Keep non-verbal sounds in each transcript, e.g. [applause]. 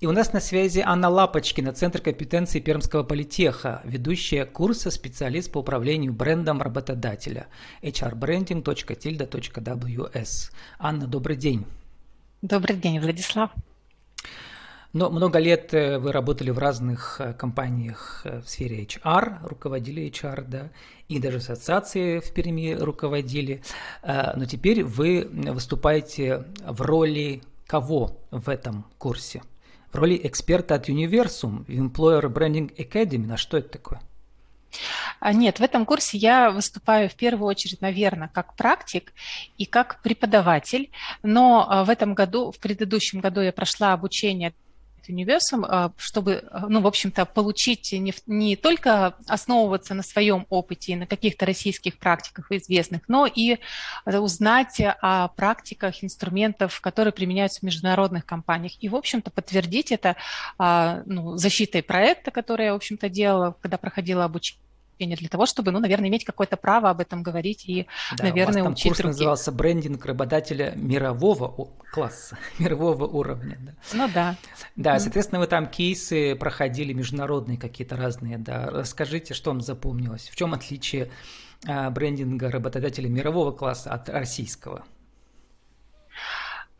И у нас на связи Анна Лапочкина, Центр компетенции Пермского политеха, ведущая курса специалист по управлению брендом работодателя hrbranding.tilda.ws. Анна, добрый день. Добрый день, Владислав. Но много лет э, вы работали в разных э, компаниях э, в сфере HR, руководили HR, да, и даже ассоциации в Перми руководили. Но теперь вы выступаете в роли кого в этом курсе? В роли эксперта от Universum, Employer Branding Academy. На что это такое? А, нет, в этом курсе я выступаю в первую очередь, наверное, как практик и как преподаватель, но а, в этом году, в предыдущем году я прошла обучение универсум, а, чтобы, ну, в общем-то, получить не, не только основываться на своем опыте и на каких-то российских практиках известных, но и узнать о практиках инструментов, которые применяются в международных компаниях. И, в общем-то, подтвердить это ну, защитой проекта, который я, в общем-то, делала, когда проходила обучение степени для того, чтобы, ну, наверное, иметь какое-то право об этом говорить и, да, наверное, у вас там учить курс руки. назывался брендинг работодателя мирового класса, [laughs] мирового уровня. Да. Ну да. Да, соответственно, вы там кейсы проходили международные какие-то разные, да. Расскажите, что вам запомнилось, в чем отличие а, брендинга работодателя мирового класса от российского?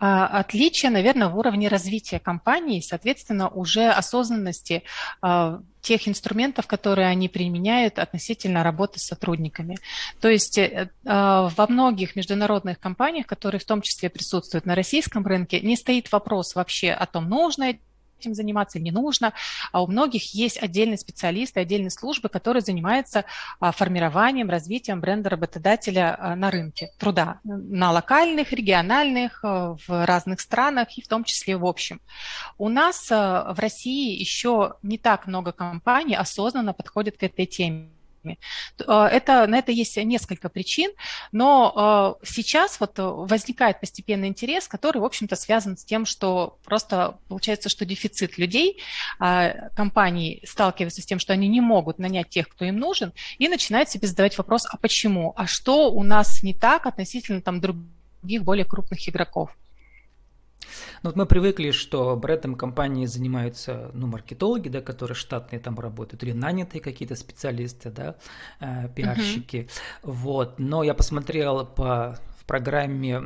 А, отличие, наверное, в уровне развития компании, соответственно, уже осознанности а, тех инструментов, которые они применяют относительно работы с сотрудниками. То есть э, а, во многих международных компаниях, которые в том числе присутствуют на российском рынке, не стоит вопрос вообще о том, нужно этим заниматься, не нужно. А у многих есть отдельные специалисты, отдельные службы, которые занимаются а, формированием, развитием бренда работодателя а, на рынке труда, на локальных, региональных, а, в разных странах и в том числе в общем. У нас в России еще не так много компаний осознанно подходят к этой теме рынками. А, это, на это есть несколько причин, но а, сейчас вот возникает постепенный интерес, который, в общем-то, связан с тем, что просто получается, что дефицит людей, компании сталкиваются с тем, что они не могут нанять тех, кто им нужен, и начинают себе задавать вопрос, а почему, а что у нас не так относительно там других более крупных игроков. Ну, вот мы привыкли, что брендом компании занимаются ну, маркетологи, да, которые штатные там работают, или нанятые какие-то специалисты, да, э, пиарщики. Uh-huh. Вот. Но я посмотрел по, в программе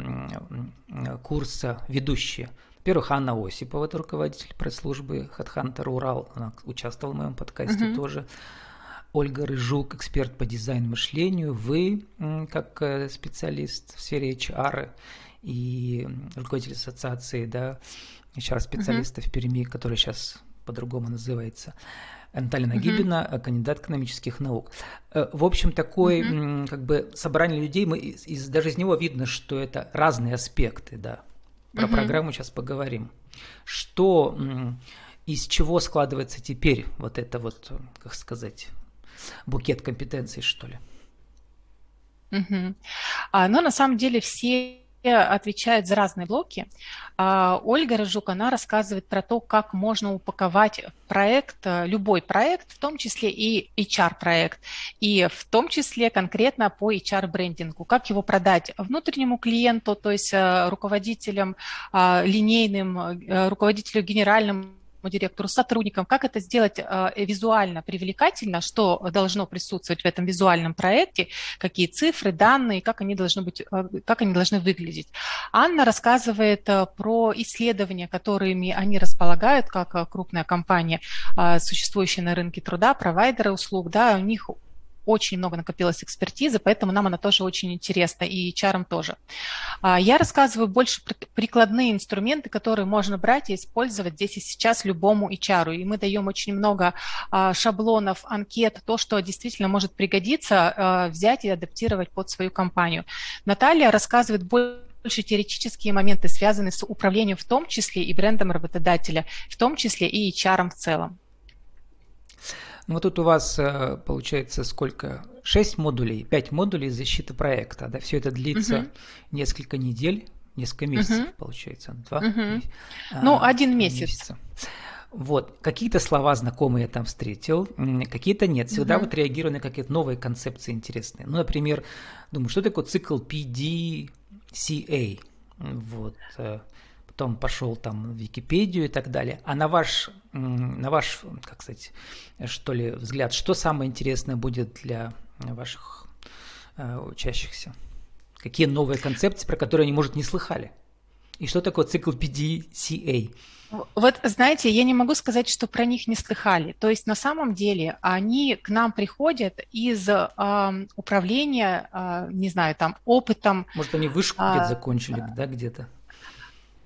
курса ведущие. Во-первых, Анна Осипова, это руководитель пресс-службы HeadHunter Урал, она участвовала в моем подкасте uh-huh. тоже. Ольга Рыжук, эксперт по дизайн-мышлению, вы как э, специалист в сфере HR и руководитель ассоциации, да, HR-специалистов uh-huh. Перми, который сейчас по-другому называется. Наталья Нагибина, uh-huh. кандидат экономических наук. Э, в общем, такой uh-huh. как бы собрание людей, мы из, из, даже из него видно, что это разные аспекты, да. Про uh-huh. программу сейчас поговорим. Что, из чего складывается теперь вот это вот, как сказать, букет компетенций, что ли? Угу. А, но на самом деле все отвечает за разные блоки. А Ольга Рыжук, она рассказывает про то, как можно упаковать проект, любой проект, в том числе и HR-проект, и в том числе конкретно по HR-брендингу, как его продать внутреннему клиенту, то есть э, руководителям э, линейным, э, руководителю генеральным директору, сотрудникам, как это сделать э, визуально привлекательно, что должно присутствовать в этом визуальном проекте, какие цифры, данные, как они должны быть, э, как они должны выглядеть. Анна рассказывает э, про исследования, которыми они располагают, как крупная компания, существующая на рынке труда, провайдеры услуг, да, у них очень много накопилось экспертизы, поэтому нам она тоже очень интересна, и HR тоже. А, я рассказываю больше прикладные инструменты, которые можно брать и использовать здесь и сейчас любому HR. И мы даем очень много а, шаблонов, анкет, то, что действительно может пригодиться, а, взять и адаптировать под свою компанию. Наталья рассказывает больше больше теоретические моменты, связанные с управлением в том числе и брендом работодателя, в том числе и HR в целом. Ну вот тут у вас э, получается сколько? Шесть модулей, пять модулей защиты проекта. Да? Все это длится угу. несколько недель, несколько месяцев, угу. получается. Два? Угу. А, ну, один месяц. Месяца. Вот, какие-то слова знакомые я там встретил, какие-то нет. Всегда угу. вот реагирую на какие-то новые концепции интересные. Ну, например, думаю, что такое цикл PDCA? Вот. Потом пошел там в Википедию и так далее. А на ваш, на ваш, как сказать, что ли, взгляд, что самое интересное будет для ваших э, учащихся? Какие новые концепции, про которые они, может, не слыхали? И что такое цикл PDCA? Вот, знаете, я не могу сказать, что про них не слыхали. То есть на самом деле они к нам приходят из э, управления, э, не знаю, там, опытом. Может, они вышку а, где-то закончили, да, где-то?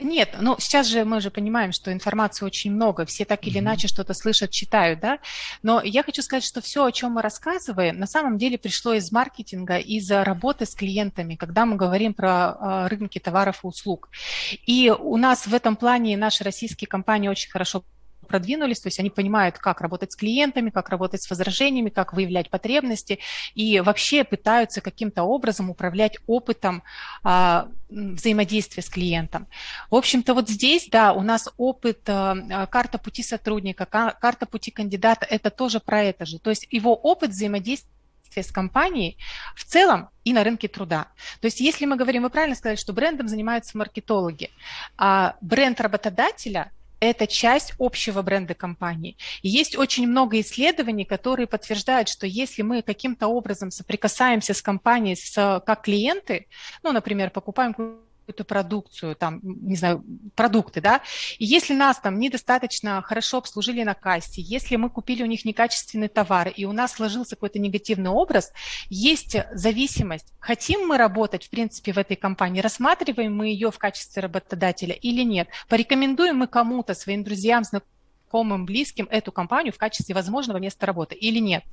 Нет, ну сейчас же мы же понимаем, что информации очень много, все так или иначе что-то слышат, читают, да. Но я хочу сказать, что все, о чем мы рассказываем, на самом деле пришло из маркетинга, из работы с клиентами, когда мы говорим про э, рынки товаров и услуг. И у нас в этом плане наши российские компании очень хорошо продвинулись, то есть они понимают, как работать с клиентами, как работать с возражениями, как выявлять потребности и вообще пытаются каким-то образом управлять опытом а, взаимодействия с клиентом. В общем-то, вот здесь, да, у нас опыт, а, карта пути сотрудника, карта пути кандидата, это тоже про это же. То есть его опыт взаимодействия с компанией в целом и на рынке труда. То есть если мы говорим, вы правильно сказали, что брендом занимаются маркетологи, а бренд работодателя – это часть общего бренда компании. И есть очень много исследований, которые подтверждают, что если мы каким-то образом соприкасаемся с компанией с, как клиенты, ну, например, покупаем какую-то продукцию, там, не знаю, продукты, да, и если нас там недостаточно хорошо обслужили на кассе, если мы купили у них некачественный товар, и у нас сложился какой-то негативный образ, есть зависимость, хотим мы работать, в принципе, в этой компании, рассматриваем мы ее в качестве работодателя или нет, порекомендуем мы кому-то, своим друзьям, знакомым, знакомым, близким эту компанию в качестве возможного места работы или нет.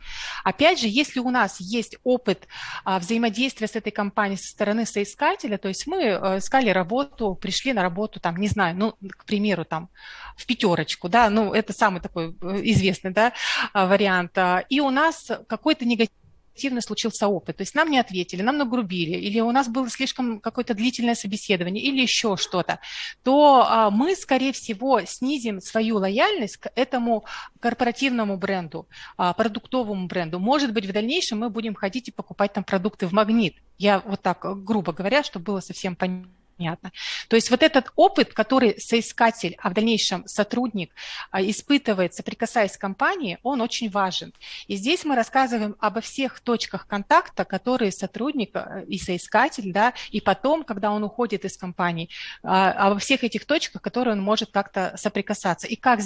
Опять же, если у нас есть опыт а, взаимодействия с этой компанией со стороны соискателя, то есть мы а, искали работу, пришли на работу, там, не знаю, ну, к примеру, там, в пятерочку, да, ну, это самый такой э, известный, да, вариант, и у нас какой-то негатив активно случился опыт. То есть нам не ответили, нам нагрубили, или у нас было слишком какое-то длительное собеседование, или еще что-то, то а, мы, скорее всего, снизим свою лояльность к этому корпоративному бренду, а, продуктовому бренду. Может быть, в дальнейшем мы будем ходить и покупать там продукты в магнит. Я вот так, грубо говоря, чтобы было совсем понятно понятно. То есть вот этот опыт, который соискатель, а в дальнейшем сотрудник а, испытывает, соприкасаясь с компанией, он очень важен. И здесь мы рассказываем обо всех точках контакта, которые сотрудник э, и соискатель, да, и потом, когда он уходит из компании, а, обо всех этих точках, которые он может как-то соприкасаться. И как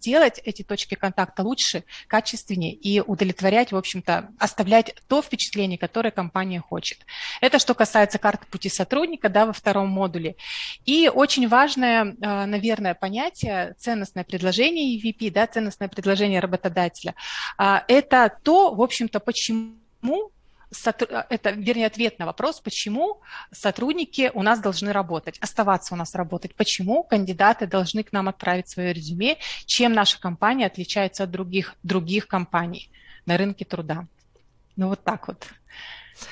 делать эти точки контакта лучше, качественнее и удовлетворять, в общем-то, оставлять то впечатление, которое компания хочет. Это что касается карты пути сотрудника да, во втором модуле. И очень важное, э, наверное, понятие ценностное предложение EVP, да, ценностное предложение работодателя. А, это то, в общем-то, почему это, вернее, ответ на вопрос, почему сотрудники у нас должны работать, оставаться у нас работать, почему кандидаты должны к нам отправить свое резюме, чем наша компания отличается от других, других компаний на рынке труда. Ну вот так вот.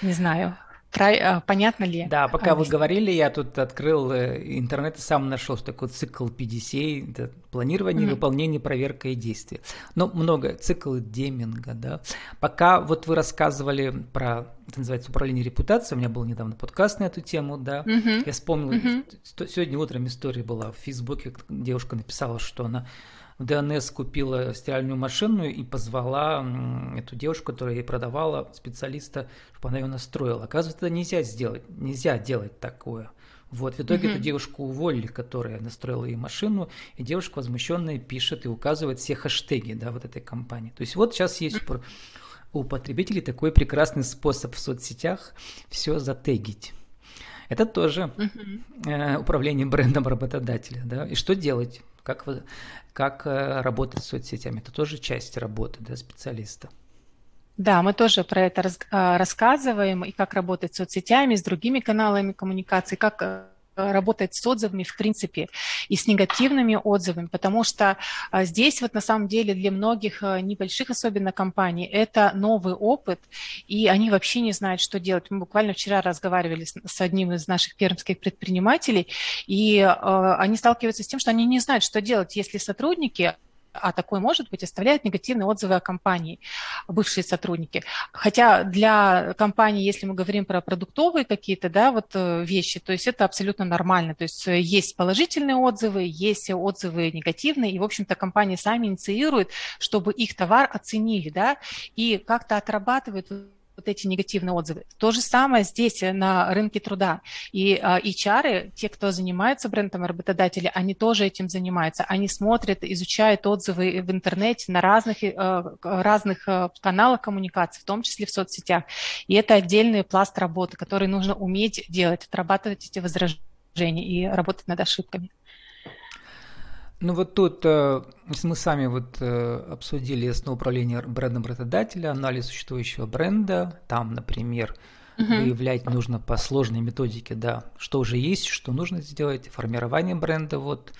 Не знаю. Про, понятно ли? Да, пока вы говорили, я тут открыл э, интернет и сам нашел такой цикл PDCA, это планирование, mm-hmm. выполнение, проверка и действие. Но много, цикл Деминга, да. Пока вот вы рассказывали про, это называется управление репутацией, у меня был недавно подкаст на эту тему, да, mm-hmm. я вспомнил, mm-hmm. сегодня утром история была в Фейсбуке, девушка написала, что она в ДНС купила стиральную машину и позвала эту девушку, которая ей продавала, специалиста, чтобы она ее настроила. Оказывается, это нельзя сделать, нельзя делать такое. Вот, в итоге mm-hmm. эту девушку уволили, которая настроила ей машину, и девушка возмущенная пишет и указывает все хэштеги, да, вот этой компании. То есть вот сейчас есть mm-hmm. У потребителей такой прекрасный способ в соцсетях все затегить. Это тоже mm-hmm. э, управление брендом работодателя, да. И что делать? Как, вы, как э, работать с соцсетями? Это тоже часть работы да, специалиста. Да, мы тоже про это а, рассказываем, и как работать с соцсетями, с другими каналами коммуникации, как э, работать с отзывами, в принципе, и с негативными отзывами, потому что а, здесь вот на самом деле для многих а, небольших, особенно компаний, это новый опыт, и они вообще не знают, что делать. Мы буквально вчера разговаривали с одним из наших пермских предпринимателей, и а, они сталкиваются с тем, что они не знают, что делать, если сотрудники а такое может быть, оставляют негативные отзывы о компании, бывшие сотрудники. Хотя для компании, если мы говорим про продуктовые какие-то да, вот э, вещи, то есть это абсолютно нормально. То есть э, есть положительные отзывы, есть отзывы негативные, и, в общем-то, компании сами инициируют, чтобы их товар оценили, да, и как-то отрабатывают вот эти негативные отзывы. То же самое здесь э, на рынке труда. И а, HR, те, кто занимается брендом работодателя, они тоже этим занимаются. Они смотрят, изучают отзывы в интернете на разных, э, разных э, каналах коммуникации, в том числе в соцсетях. И это отдельный пласт работы, который нужно уметь делать, отрабатывать эти возражения и работать над ошибками. Ну вот тут э, мы сами вот э, обсудили основоуправление брендом работодателя, анализ существующего бренда. Там, например, угу. выявлять нужно по сложной методике, да, что уже есть, что нужно сделать, формирование бренда, вот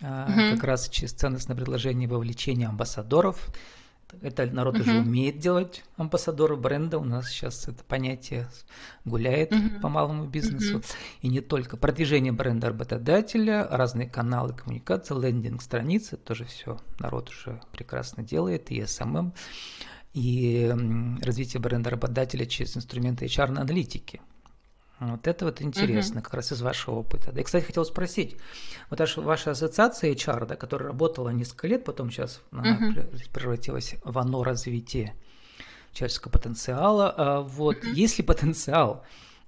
угу. как раз через ценностное предложение вовлечение амбассадоров – это народ uh-huh. уже умеет делать амбассадоры бренда. У нас сейчас это понятие гуляет uh-huh. по малому бизнесу. Uh-huh. И не только. Продвижение бренда работодателя, разные каналы коммуникации, лендинг страницы, тоже все народ уже прекрасно делает, и SMM, и развитие бренда работодателя через инструменты HR-аналитики. Вот это вот интересно, угу. как раз из вашего опыта. Да, и, кстати, хотел спросить, вот ваша ассоциация HR, да, которая работала несколько лет, потом сейчас она угу. превратилась в оно развитие человеческого потенциала. А вот угу. есть ли потенциал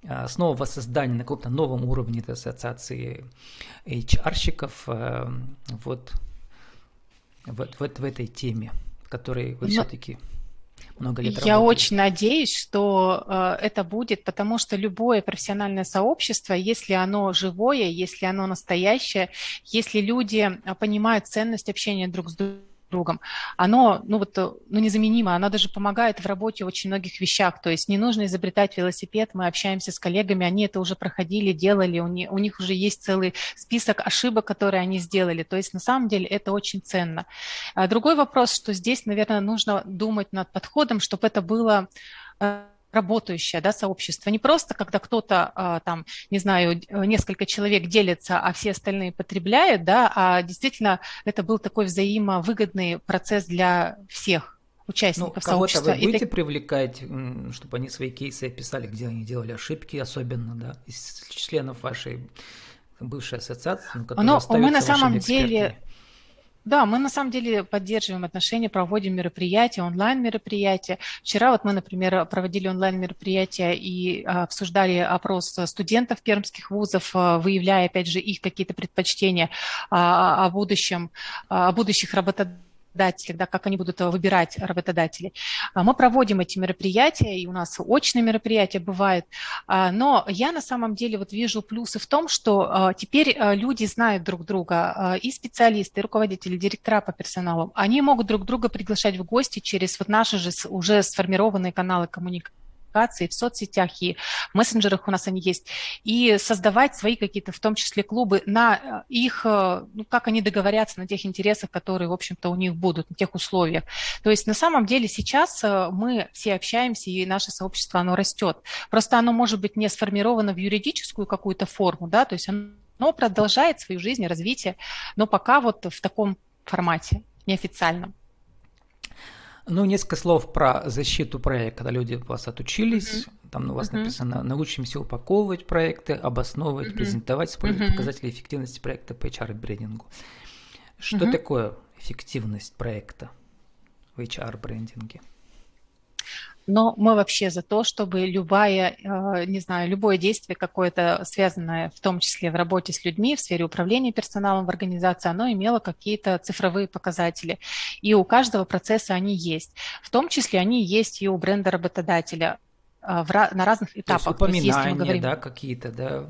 а, снова воссоздания на каком-то новом уровне этой ассоциации HR-щиков а, вот, вот, вот в этой теме, которой вы Но... все-таки много лет Я работали. очень надеюсь, что э, это будет, потому что любое профессиональное сообщество, если оно живое, если оно настоящее, если люди э, понимают ценность общения друг с другом, другом, оно, ну вот, ну незаменимо, оно даже помогает в работе в очень многих вещах, то есть не нужно изобретать велосипед, мы общаемся с коллегами, они это уже проходили, делали, у них, у них уже есть целый список ошибок, которые они сделали, то есть на самом деле это очень ценно. А другой вопрос, что здесь, наверное, нужно думать над подходом, чтобы это было э, работающее да, сообщество. Не просто, когда кто-то, а, там, не знаю, несколько человек делятся, а все остальные потребляют, да, а действительно это был такой взаимовыгодный процесс для всех участников ну, сообщества. вы будете и... привлекать, чтобы они свои кейсы описали, где они делали ошибки, особенно, да, из членов вашей бывшей ассоциации, ну, Но мы на самом деле да, мы на самом деле поддерживаем отношения, проводим мероприятия, онлайн-мероприятия. Вчера вот мы, например, проводили онлайн-мероприятия и а, обсуждали опрос студентов пермских вузов, а, выявляя, опять же, их какие-то предпочтения а, о будущем, о будущих работодателях работодателей, да, как они будут э, выбирать работодателей. А, мы проводим эти мероприятия, и у нас очные мероприятия бывают, а, но я на самом деле вот вижу плюсы в том, что а, теперь люди знают друг друга, и специалисты, и руководители, и директора по персоналу, они могут друг друга приглашать в гости через вот наши же уже сформированные каналы коммуникации коммуникации, в соцсетях и в мессенджерах у нас они есть, и создавать свои какие-то, в том числе клубы, на э, их, э, ну, как они договорятся на тех интересах, которые, в общем-то, у них будут, на тех условиях. То есть на самом деле сейчас э, мы все общаемся, и наше сообщество, оно растет. Просто оно может быть не сформировано в юридическую какую-то форму, да, то есть оно продолжает свою жизнь, развитие, но пока вот в таком формате, неофициальном. Ну, несколько слов про защиту проекта, когда люди у вас отучились, mm-hmm. там у вас mm-hmm. написано «научимся упаковывать проекты, обосновывать, mm-hmm. презентовать, использовать mm-hmm. показатели эффективности проекта по HR-брендингу». Что mm-hmm. такое эффективность проекта в HR-брендинге? Но мы вообще за то, чтобы любая, э, не знаю, любое действие какое-то связанное, в том числе в работе с людьми, в сфере управления персоналом в организации, оно имело какие-то цифровые показатели. И у каждого процесса они есть. В том числе они есть и у бренда работодателя э, в, на разных этапах. То есть упоминания, То есть, говорим... да, какие-то, да,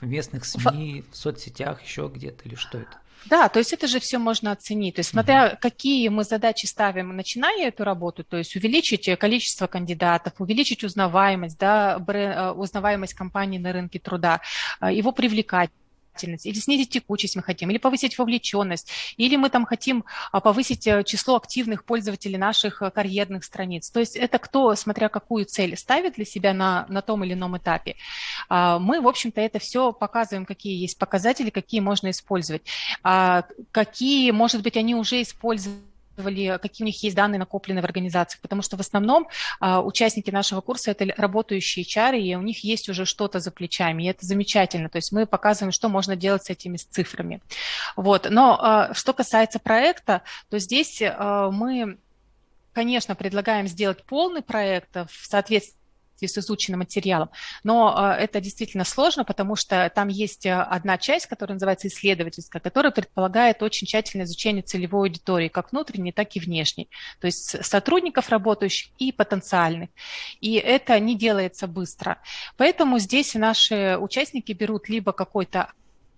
в местных СМИ, в, в соцсетях, еще где-то, или что это? Да, то есть это же все можно оценить. То есть смотря mm-hmm. какие мы задачи ставим, начиная эту работу, то есть увеличить количество кандидатов, увеличить узнаваемость, да, э, узнаваемость компании на рынке труда, э, его привлекать или снизить текучесть мы хотим, или повысить вовлеченность, или мы там хотим а, повысить э, число активных пользователей наших э, карьерных страниц. То есть это кто, смотря какую цель ставит для себя на, на том или ином этапе. А, мы, в общем-то, это все показываем, какие есть показатели, какие можно использовать, а, какие, может быть, они уже используют какие у них есть данные накопленные в организациях, потому что в основном а, участники нашего курса это работающие HR, и у них есть уже что-то за плечами, и это замечательно, то есть мы показываем, что можно делать с этими цифрами. Вот. Но а, что касается проекта, то здесь а, мы конечно, предлагаем сделать полный проект в соответствии соответствии с изученным материалом. Но а, это действительно сложно, потому что там есть а, одна часть, которая называется исследовательская, которая предполагает очень тщательное изучение целевой аудитории, как внутренней, так и внешней. То есть сотрудников работающих и потенциальных. И это не делается быстро. Поэтому здесь наши участники берут либо какой-то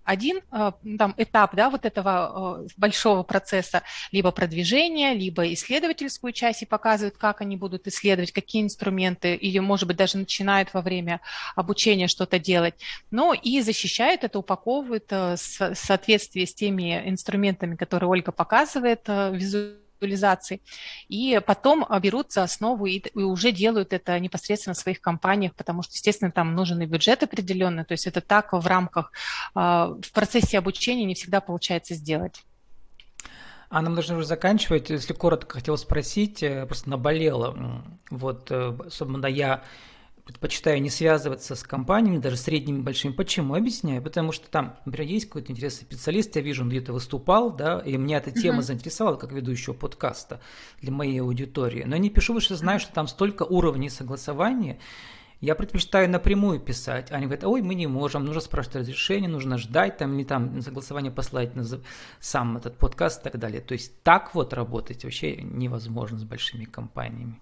один э, там, этап да, вот этого э, большого процесса, либо продвижение, либо исследовательскую часть и показывают, как они будут исследовать, какие инструменты, или, может быть, даже начинают во время обучения что-то делать. Но и защищают это, упаковывают э, в соответствии с теми инструментами, которые Ольга показывает визуально визуализации, и потом берут за основу и, и уже делают это непосредственно в своих компаниях, потому что, естественно, там нужен и бюджет определенный, то есть это так в рамках, а, в процессе обучения не всегда получается сделать. А нам нужно уже заканчивать. Если коротко хотел спросить, э, просто наболело. Вот, э, особенно я предпочитаю не связываться с компаниями, даже средними, большими. Почему? Объясняю. Потому что там, например, есть какой-то интересный специалист, я вижу, он где-то выступал, да, и меня эта тема uh-huh. заинтересовала как ведущего подкаста для моей аудитории. Но я не пишу, потому что знаю, что там столько уровней согласования, я предпочитаю напрямую писать. Они говорят, ой, мы не можем, нужно спрашивать разрешение, нужно ждать, там, не там, согласование послать на сам этот подкаст и так далее. То есть так вот работать вообще невозможно с большими компаниями.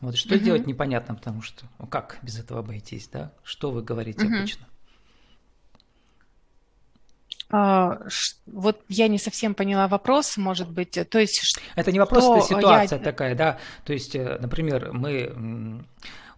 Вот что угу. делать непонятно, потому что ну как без этого обойтись, да? Что вы говорите угу. обычно? А, вот я не совсем поняла вопрос, может быть, то есть... Это не вопрос, это ситуация я... такая, да. То есть, э, например, мы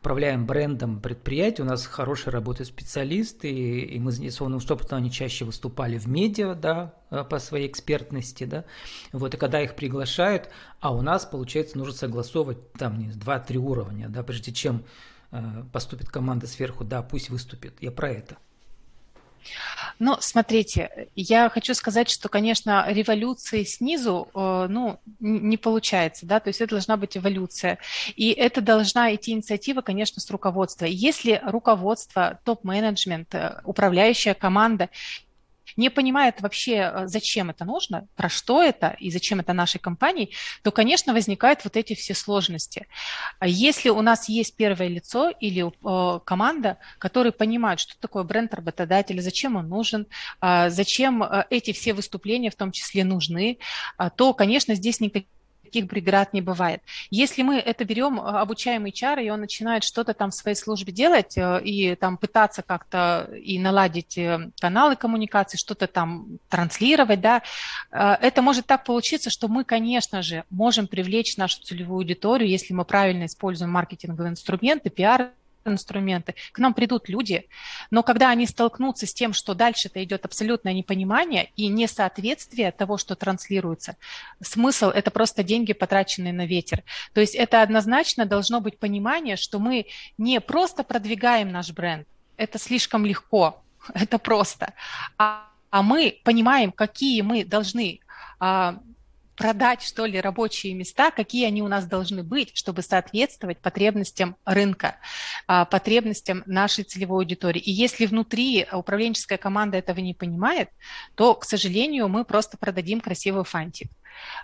управляем брендом предприятия, у нас хорошие работают специалисты, и мы заинтересованы в том, они чаще выступали в медиа, да, э, по своей экспертности, да, вот, и когда их приглашают, а у нас, получается, нужно согласовывать там не 2-3 уровня, да, прежде чем э, поступит команда сверху, да, пусть выступит, я про это. Ну, смотрите, я хочу сказать, что, конечно, революции снизу, э, ну, не получается, да, то есть это должна быть эволюция. И это должна идти инициатива, конечно, с руководства. Если руководство, топ-менеджмент, э, управляющая команда не понимает вообще, э, зачем это нужно, про что это и зачем это нашей компании, то, конечно, возникают вот эти все сложности. А если у нас есть первое лицо или э, команда, которые понимают, что такое бренд работодателя, зачем он нужен, э, зачем э, эти все выступления в том числе нужны, э, то, конечно, здесь никаких таких преград не бывает. Если мы это берем, э, обучаем HR, и он начинает что-то там в своей службе делать э, и там пытаться как-то и наладить э, каналы коммуникации, что-то там транслировать, да, это может так получиться, что мы, конечно же, можем привлечь нашу целевую аудиторию, если мы правильно используем маркетинговые инструменты, пиар инструменты, к нам придут люди, но когда они столкнутся с тем, что дальше-то идет абсолютное непонимание и несоответствие того, что транслируется, смысл – это просто деньги, потраченные на ветер. То есть это однозначно должно быть понимание, что мы не просто продвигаем наш бренд, это слишком легко, [laughs] это просто, а, а мы понимаем, какие мы должны а, продать, что ли, рабочие места, какие они у нас должны быть, чтобы соответствовать потребностям рынка, а, потребностям нашей целевой аудитории. И если внутри управленческая команда этого не понимает, то, к сожалению, мы просто продадим красивый фантик.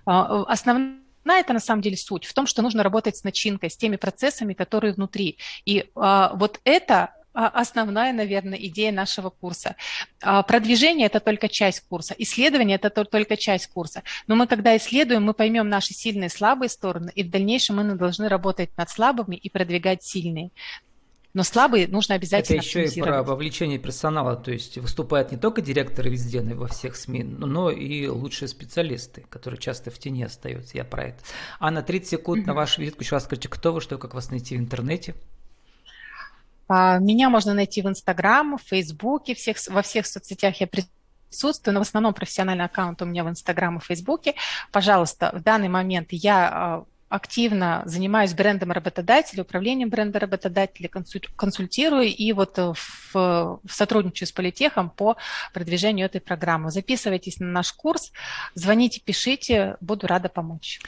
А, основная это на самом деле суть в том, что нужно работать с начинкой, с теми процессами, которые внутри. И а, вот это основная, наверное, идея нашего курса. А, продвижение – это только часть курса, исследование – это только часть курса. Но мы, когда исследуем, мы поймем наши сильные и слабые стороны, и в дальнейшем мы должны работать над слабыми и продвигать сильные. Но слабые нужно обязательно Это еще и про вовлечение персонала, то есть выступают не только директоры везде, во всех СМИ, но и лучшие специалисты, которые часто в тени остаются. Я про это. А на 30 секунд mm-hmm. на вашу визитку еще раз скажите, кто вы, что, как вас найти в интернете? А, меня можно найти в Инстаграм, в Фейсбуке, всех, во всех соцсетях я присутствую, но в основном профессиональный аккаунт у меня в Инстаграм и Фейсбуке. Пожалуйста, в данный момент я а, активно занимаюсь брендом работодателя, управлением бренда работодателя, консультирую и вот в, в сотрудничаю с политехом по продвижению этой программы. Записывайтесь на наш курс, звоните, пишите, буду рада помочь.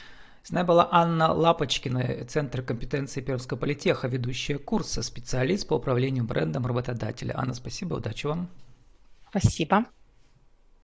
С нами была Анна Лапочкина, Центр компетенции Пермского политеха, ведущая курса, специалист по управлению брендом работодателя. Анна, спасибо, удачи вам. Спасибо.